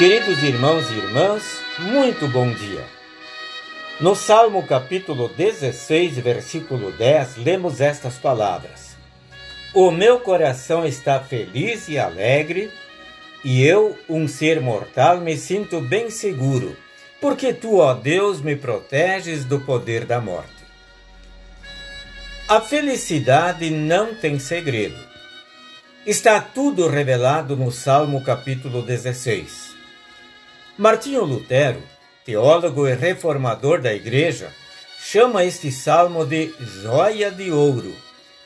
Queridos irmãos e irmãs, muito bom dia. No Salmo capítulo 16, versículo 10, lemos estas palavras: O meu coração está feliz e alegre, e eu, um ser mortal, me sinto bem seguro, porque tu, ó Deus, me proteges do poder da morte. A felicidade não tem segredo. Está tudo revelado no Salmo capítulo 16. Martinho Lutero, teólogo e reformador da Igreja, chama este salmo de joia de ouro,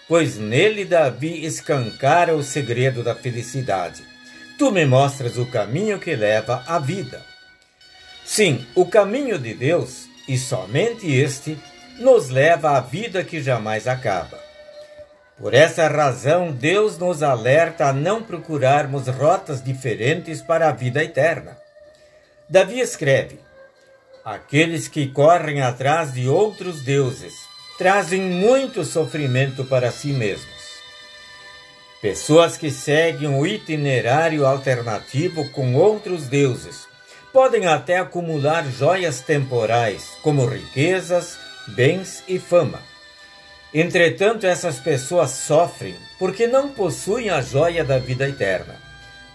pois nele Davi escancara o segredo da felicidade. Tu me mostras o caminho que leva à vida. Sim, o caminho de Deus, e somente este, nos leva à vida que jamais acaba. Por essa razão, Deus nos alerta a não procurarmos rotas diferentes para a vida eterna. Davi escreve: Aqueles que correm atrás de outros deuses trazem muito sofrimento para si mesmos. Pessoas que seguem o itinerário alternativo com outros deuses podem até acumular joias temporais, como riquezas, bens e fama. Entretanto, essas pessoas sofrem porque não possuem a joia da vida eterna.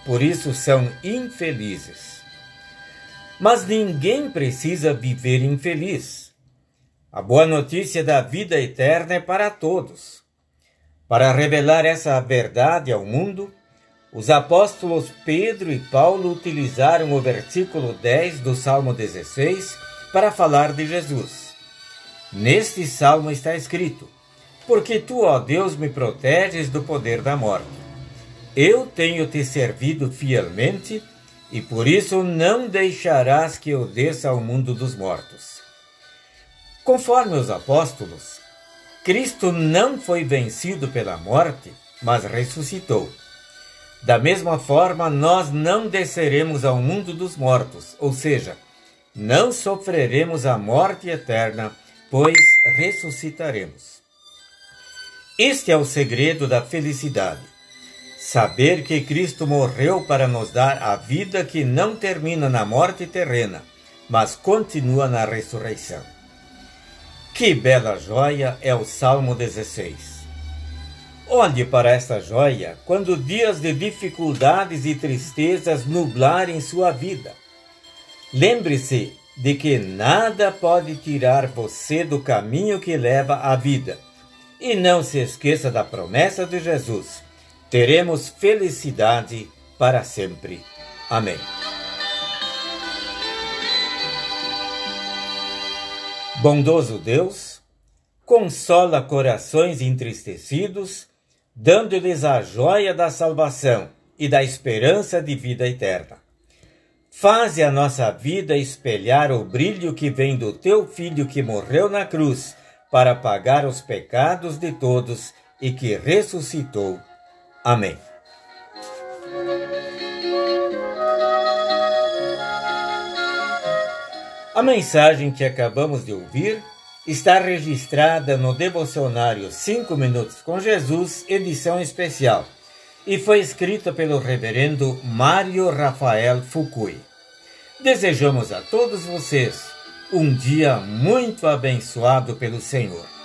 Por isso são infelizes. Mas ninguém precisa viver infeliz. A boa notícia da vida eterna é para todos. Para revelar essa verdade ao mundo, os apóstolos Pedro e Paulo utilizaram o versículo 10 do Salmo 16 para falar de Jesus. Neste salmo está escrito: Porque tu, ó Deus, me proteges do poder da morte. Eu tenho te servido fielmente e por isso não deixarás que eu desça ao mundo dos mortos. Conforme os apóstolos, Cristo não foi vencido pela morte, mas ressuscitou. Da mesma forma, nós não desceremos ao mundo dos mortos, ou seja, não sofreremos a morte eterna, pois ressuscitaremos. Este é o segredo da felicidade Saber que Cristo morreu para nos dar a vida que não termina na morte terrena, mas continua na ressurreição. Que bela joia é o Salmo 16. Olhe para esta joia quando dias de dificuldades e tristezas nublarem sua vida. Lembre-se de que nada pode tirar você do caminho que leva à vida. E não se esqueça da promessa de Jesus teremos felicidade para sempre. Amém. Bondoso Deus, consola corações entristecidos, dando-lhes a joia da salvação e da esperança de vida eterna. Faze a nossa vida espelhar o brilho que vem do teu Filho que morreu na cruz para pagar os pecados de todos e que ressuscitou Amém. A mensagem que acabamos de ouvir está registrada no devocionário 5 Minutos com Jesus, edição especial, e foi escrita pelo reverendo Mário Rafael Fukui. Desejamos a todos vocês um dia muito abençoado pelo Senhor.